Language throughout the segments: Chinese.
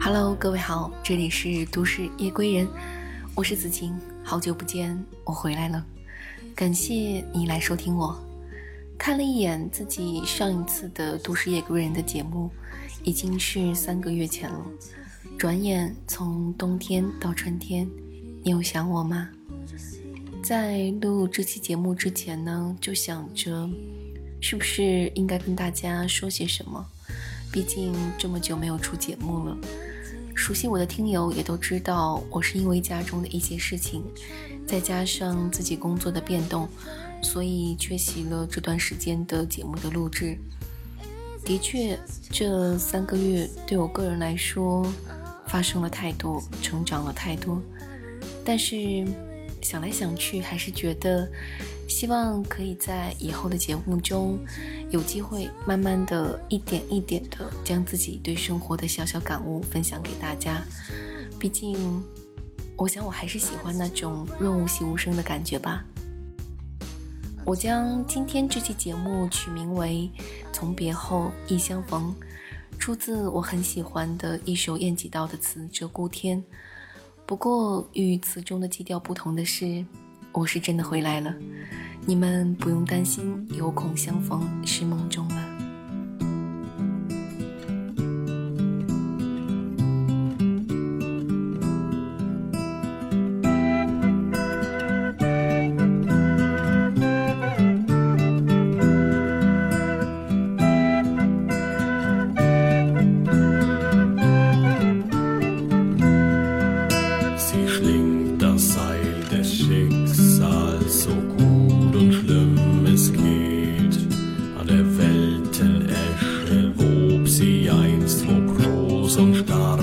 Hello，各位好，这里是都市夜归人，我是子晴，好久不见，我回来了，感谢你来收听我。看了一眼自己上一次的都市夜归人的节目，已经是三个月前了。转眼从冬天到春天，你有想我吗？在录这期节目之前呢，就想着是不是应该跟大家说些什么，毕竟这么久没有出节目了。熟悉我的听友也都知道，我是因为家中的一些事情，再加上自己工作的变动，所以缺席了这段时间的节目的录制。的确，这三个月对我个人来说，发生了太多，成长了太多。但是想来想去，还是觉得希望可以在以后的节目中，有机会慢慢的一点一点的将自己对生活的小小感悟分享给大家。毕竟，我想我还是喜欢那种润物细无声的感觉吧。我将今天这期节目取名为《从别后，忆相逢》，出自我很喜欢的一首晏几道的词《鹧鸪天》。不过与词中的基调不同的是，我是真的回来了，你们不用担心有恐相逢是梦中了。生是大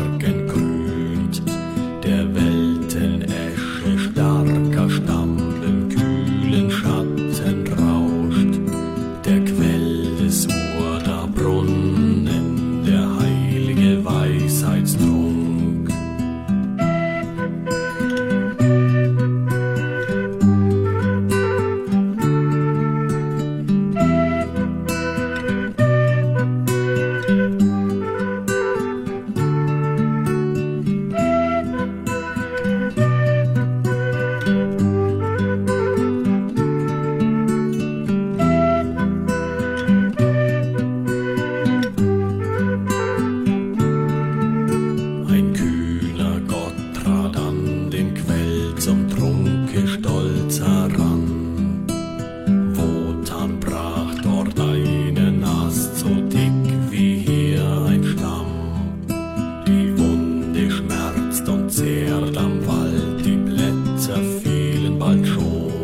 穿出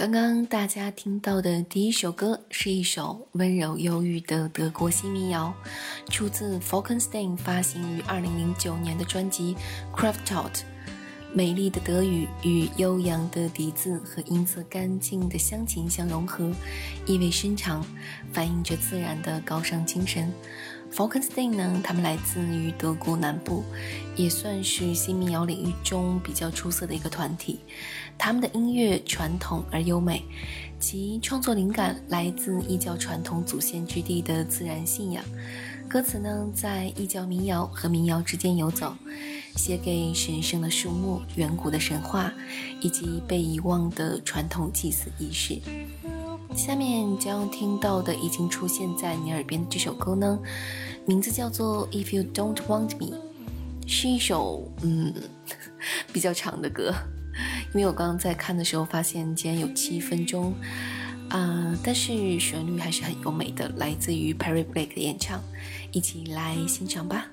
刚刚大家听到的第一首歌是一首温柔忧郁的德国新民谣，出自 Falkenstein 发行于2009年的专辑《Craftout》。美丽的德语与悠扬的笛子和音色干净的乡琴相融合，意味深长，反映着自然的高尚精神。Falkenstein 呢，他们来自于德国南部，也算是新民谣领域中比较出色的一个团体。他们的音乐传统而优美，其创作灵感来自异教传统祖先之地的自然信仰。歌词呢，在异教民谣和民谣之间游走。写给神圣的树木、远古的神话，以及被遗忘的传统祭祀仪式。下面将要听到的已经出现在你耳边的这首歌呢，名字叫做《If You Don't Want Me》，是一首嗯 比较长的歌，因为我刚刚在看的时候发现竟然有七分钟啊，但是旋律还是很优美的，来自于 Perry Blake 的演唱，一起来欣赏吧。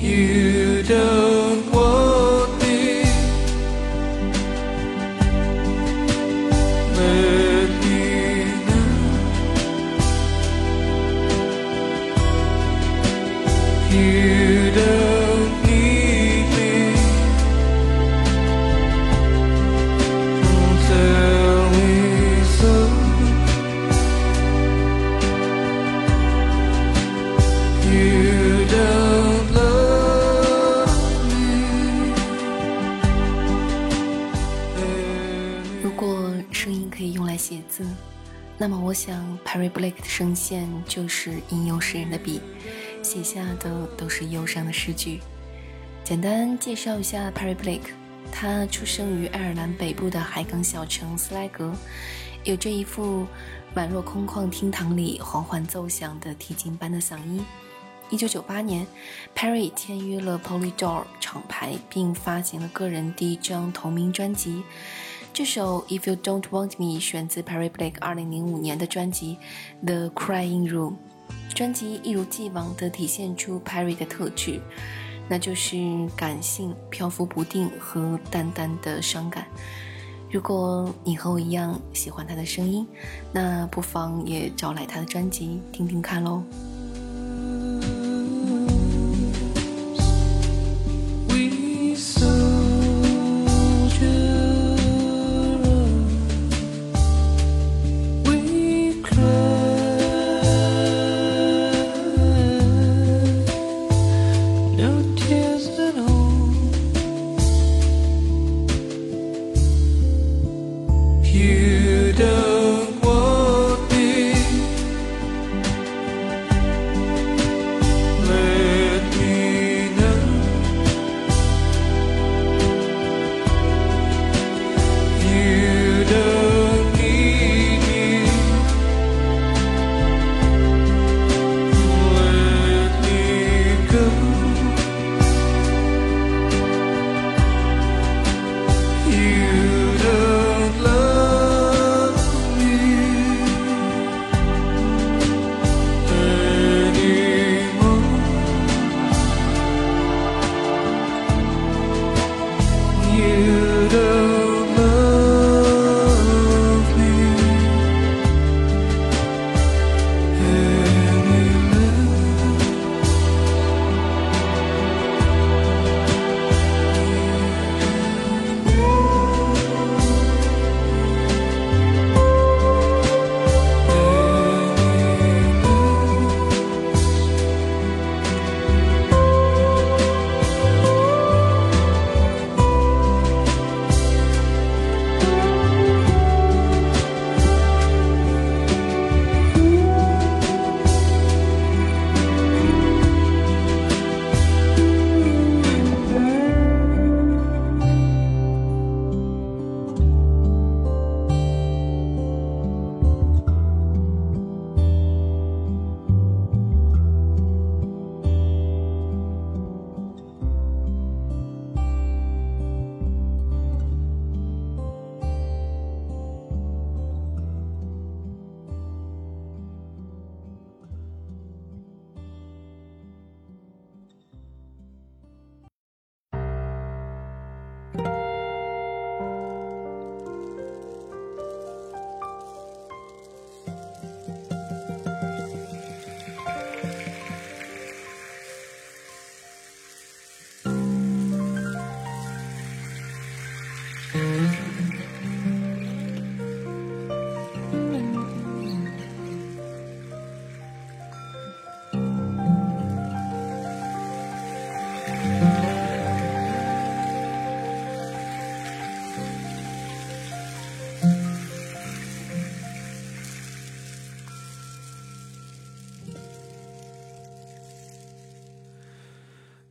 那的声线就是吟游诗人的笔，写下的都是忧伤的诗句。简单介绍一下 Perry Blake，他出生于爱尔兰北部的海港小城斯莱格，有着一副宛若空旷厅堂里缓缓奏响的提琴般的嗓音。一九九八年，Perry 签约了 Polydor 厂牌，并发行了个人第一张同名专辑。这首《If You Don't Want Me》选自 Perry Blake 2005年的专辑《The Crying Room》。专辑一如既往地体现出 Perry 的特质，那就是感性、漂浮不定和淡淡的伤感。如果你和我一样喜欢他的声音，那不妨也找来他的专辑听听看喽。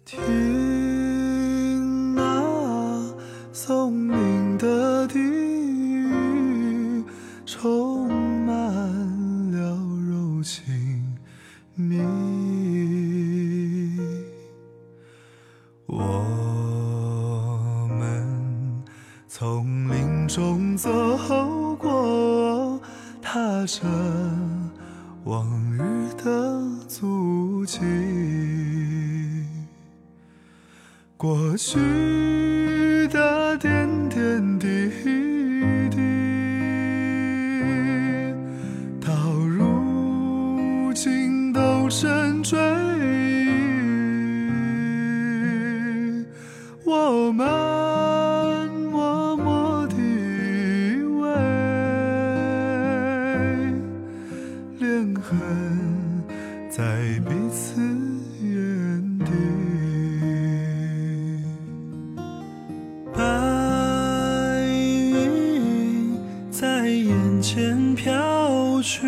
听那松林的低语，充满了柔情蜜意。我们从林中走过，踏着去的点点滴滴，到如今都成追忆。我们默默地依偎，恋痕在彼此眼底。去，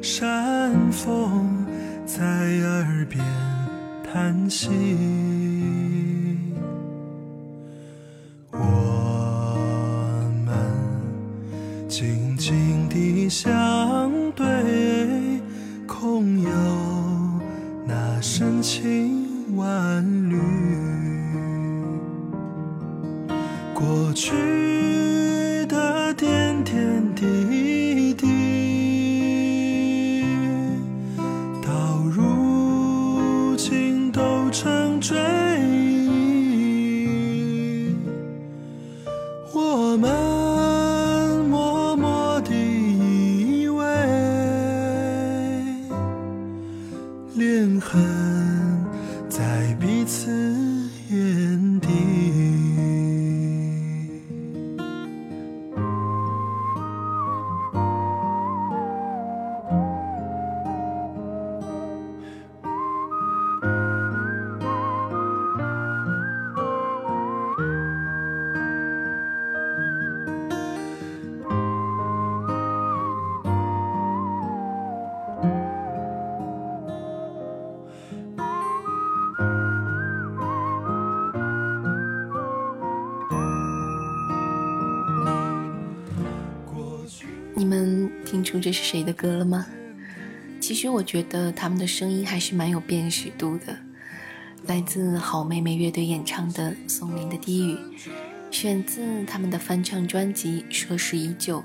山风在耳边叹息。是谁的歌了吗？其实我觉得他们的声音还是蛮有辨识度的，来自好妹妹乐队演唱的《松林的低语》，选自他们的翻唱专辑《奢侈依旧》。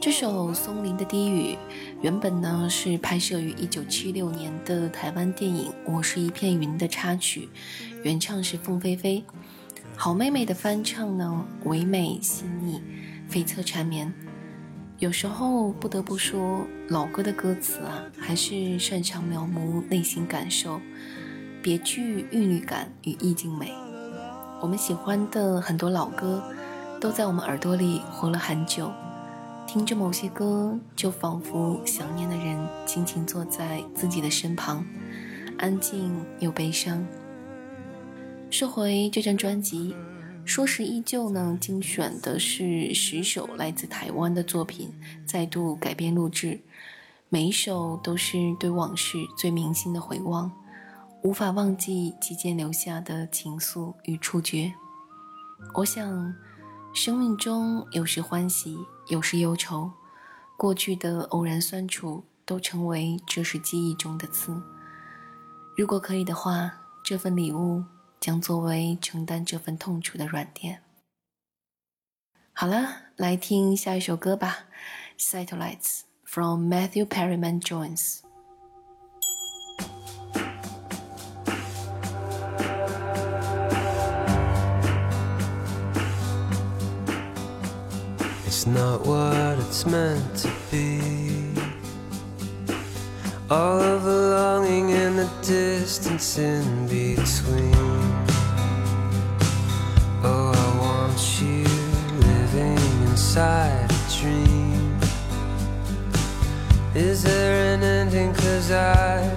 这首《松林的低语》原本呢是拍摄于1976年的台湾电影《我是一片云》的插曲，原唱是凤飞飞。好妹妹的翻唱呢唯美细腻，悱恻缠绵。有时候不得不说，老歌的歌词啊，还是擅长描摹内心感受，别具韵律感与意境美。我们喜欢的很多老歌，都在我们耳朵里活了很久。听着某些歌，就仿佛想念的人静静坐在自己的身旁，安静又悲伤。说回这张专辑，《说时依旧》呢，精选的是十首来自台湾的作品，再度改编录制，每一首都是对往事最铭心的回望，无法忘记其间留下的情愫与触觉。我想，生命中有时欢喜。有时忧愁，过去的偶然酸楚都成为这是记忆中的刺。如果可以的话，这份礼物将作为承担这份痛楚的软垫。好了，来听下一首歌吧，《Satellites》from Matthew Perryman Jones。not what it's meant to be. All of the longing and the distance in between. Inside a dream. Is there an ending? Cause I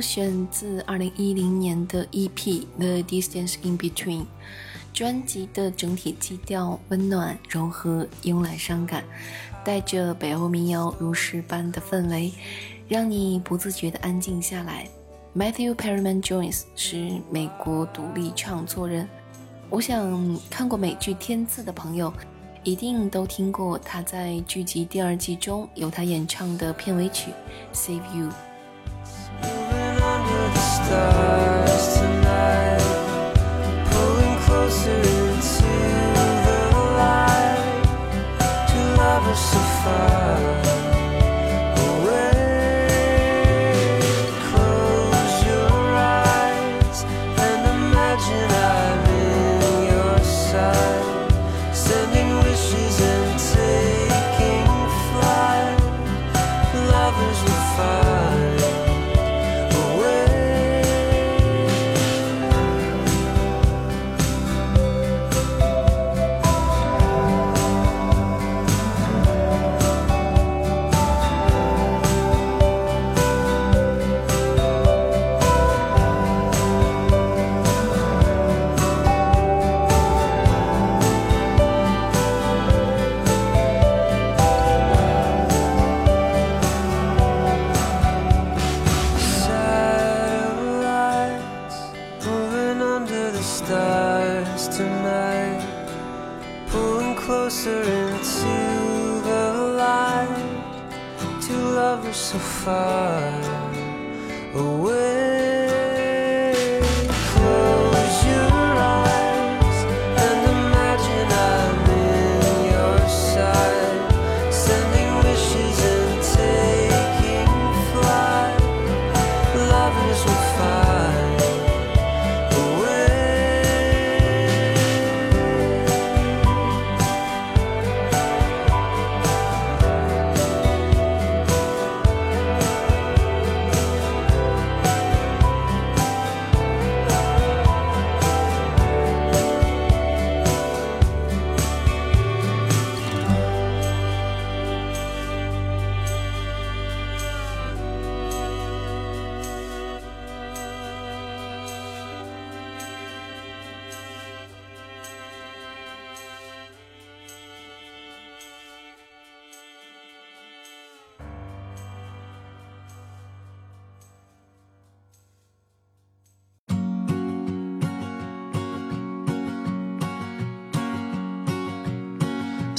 选自2010年的 EP《The Distance in Between》，专辑的整体基调温暖柔和，慵懒伤感，带着北欧民谣如诗般的氛围，让你不自觉地安静下来。Matthew Perryman Jones 是美国独立唱作人，我想看过美剧《天赐》的朋友。一定都听过他在剧集第二季中由他演唱的片尾曲《Save You》。so far.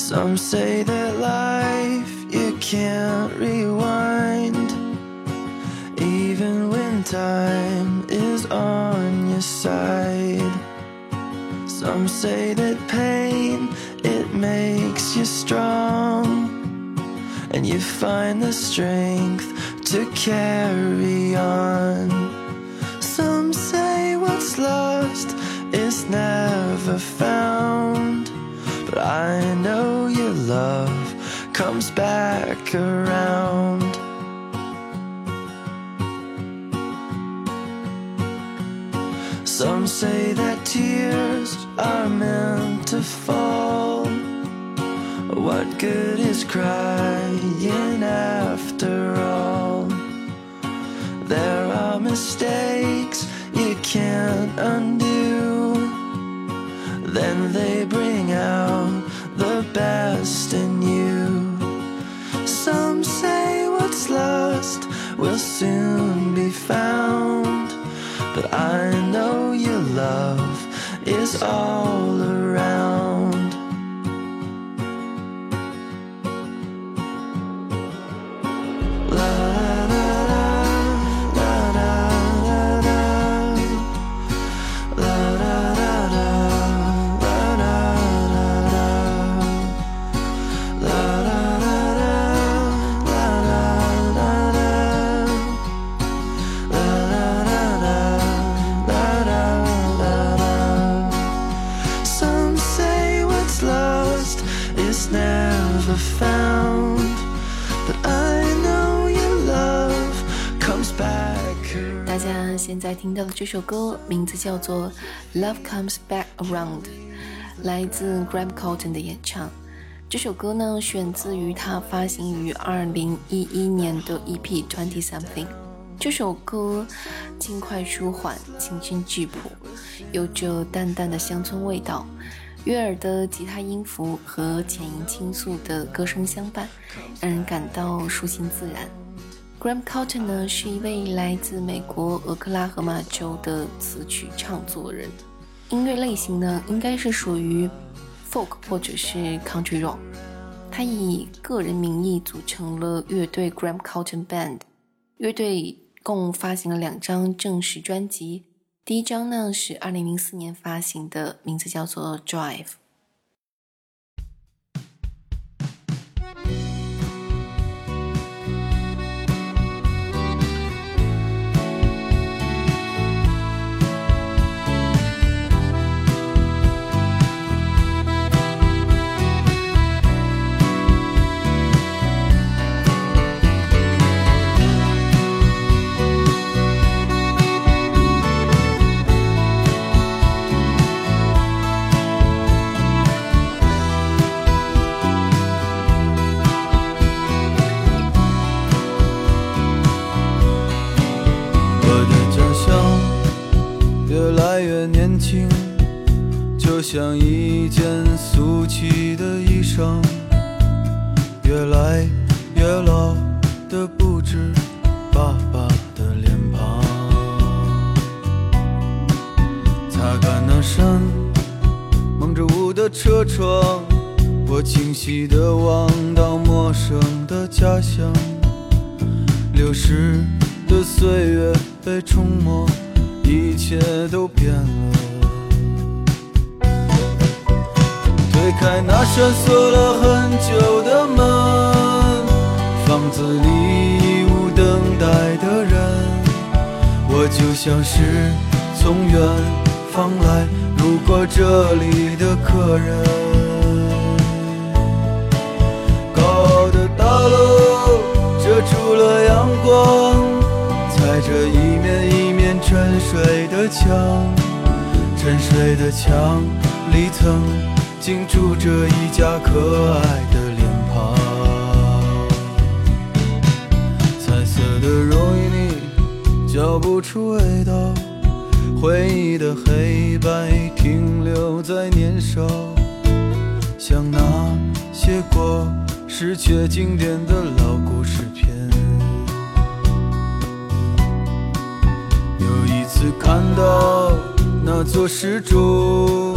Some say that life you can't rewind, even when time is on your side. Some say that pain it makes you strong, and you find the strength to carry on. Some say what's lost is never found. But I know love comes back around. Some say that tears are meant to fall. What good is crying after all? There are mistakes you can't undo then they will soon be found, but I know your love is all around. 大 around. 家现在听到的这首歌名字叫做《Love Comes Back Around》，来自 Graham Cotton 的演唱。这首歌呢，选自于他发行于二零一一年的 EP Twenty Something。这首歌轻快舒缓，清新质朴，有着淡淡的乡村味道。悦耳的吉他音符和浅吟倾诉的歌声相伴，让人感到舒心自然。Graham Cotton 呢是一位来自美国俄克拉荷马州的词曲唱作人，音乐类型呢应该是属于 folk 或者是 country rock。他以个人名义组成了乐队 Graham Cotton Band，乐队共发行了两张正式专辑，第一张呢是二零零四年发行的，名字叫做 Drive。开那扇锁了很久的门，房子里已无等待的人，我就像是从远方来路过这里的客人。高傲的大楼遮住了阳光，踩着一面一面沉睡的墙，沉睡的墙里曾经住着一家可爱的脸庞。彩色的容易腻，嚼不出味道。回忆的黑白停留在年少，像那些过时却经典的老故事片。有一次看到那座石柱，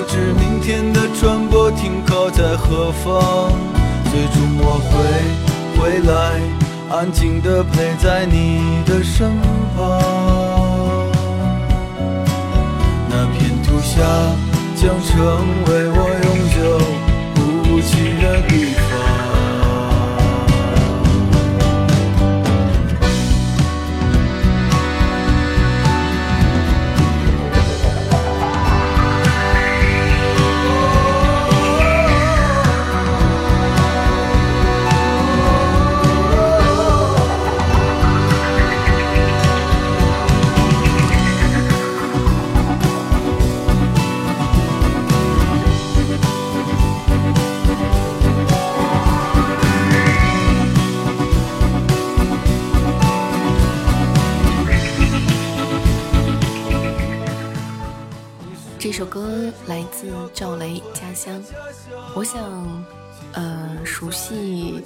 船舶停靠在何方。最终我会回来，安静的陪在你的身旁。那片土下将成为我永久不弃的地方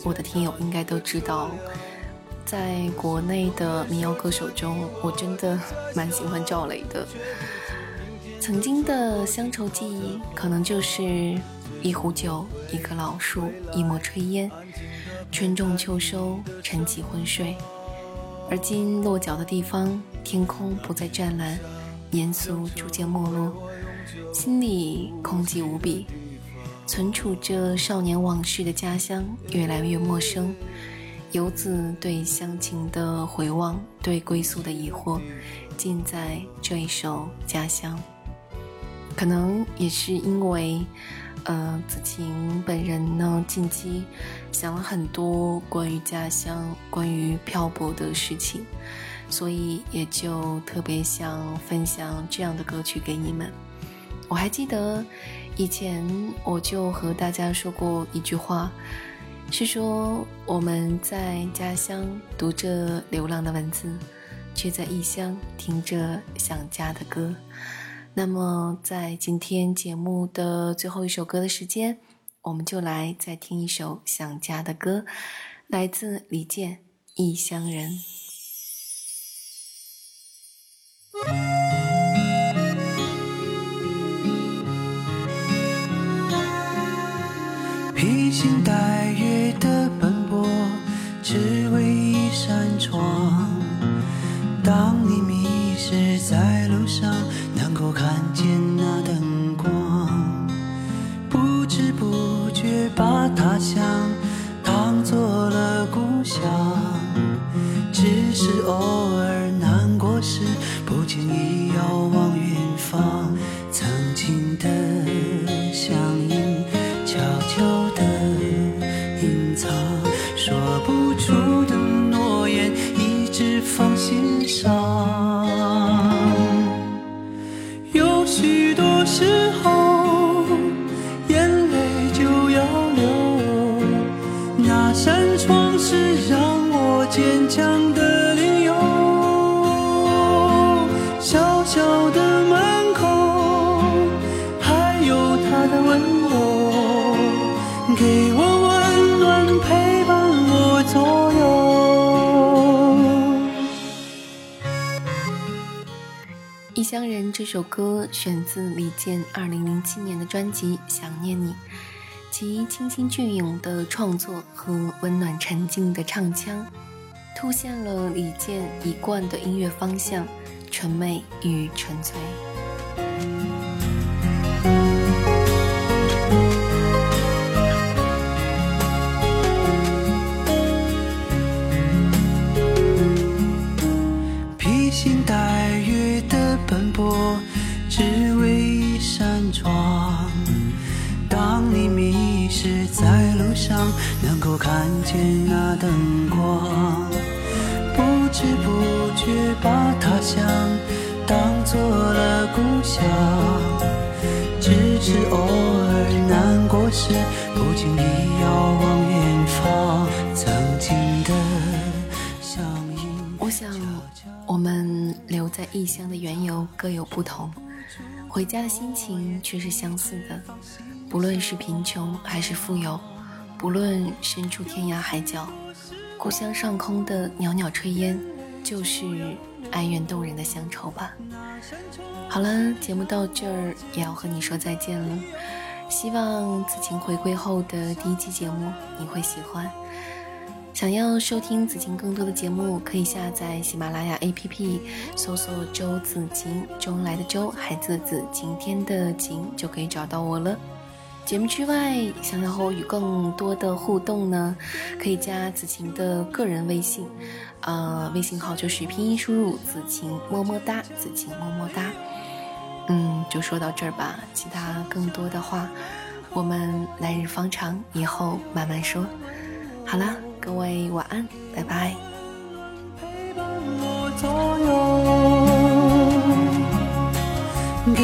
我的听友应该都知道，在国内的民谣歌手中，我真的蛮喜欢赵雷的。曾经的乡愁记忆，可能就是一壶酒，一棵老树，一抹炊烟，春种秋收，晨起昏睡。而今落脚的地方，天空不再湛蓝，严肃逐渐没落。心里空寂无比，存储着少年往事的家乡越来越陌生。游子对乡情的回望，对归宿的疑惑，尽在这一首《家乡》。可能也是因为，呃，子晴本人呢，近期想了很多关于家乡、关于漂泊的事情，所以也就特别想分享这样的歌曲给你们。我还记得以前我就和大家说过一句话，是说我们在家乡读着流浪的文字，却在异乡听着想家的歌。那么在今天节目的最后一首歌的时间，我们就来再听一首想家的歌，来自李健《异乡人》。披星戴月的奔波，只为一扇窗。当你迷失在路上，能够看见那灯光，不知不觉把他乡当做了故乡。只是偶尔》这首歌选自李健2007年的专辑《想念你》，其清新隽永的创作和温暖沉静的唱腔，凸现了李健一贯的音乐方向：纯美与纯粹。回家的心情却是相似的。不论是贫穷还是富有，不论身处天涯海角，故乡上空的袅袅炊烟，就是哀怨动人的乡愁吧。好了，节目到这儿也要和你说再见了。希望子晴回归后的第一期节目你会喜欢。想要收听子晴更多的节目，可以下载喜马拉雅 APP，搜索“周子晴”，周恩来的周，孩子的子，晴天的晴，就可以找到我了。节目之外，想要和我与更多的互动呢，可以加子晴的个人微信，呃，微信号就是拼音输入“子晴么么哒”，子晴么么哒。嗯，就说到这儿吧，其他更多的话，我们来日方长，以后慢慢说。好啦，各位晚安，拜拜。陪伴我左右，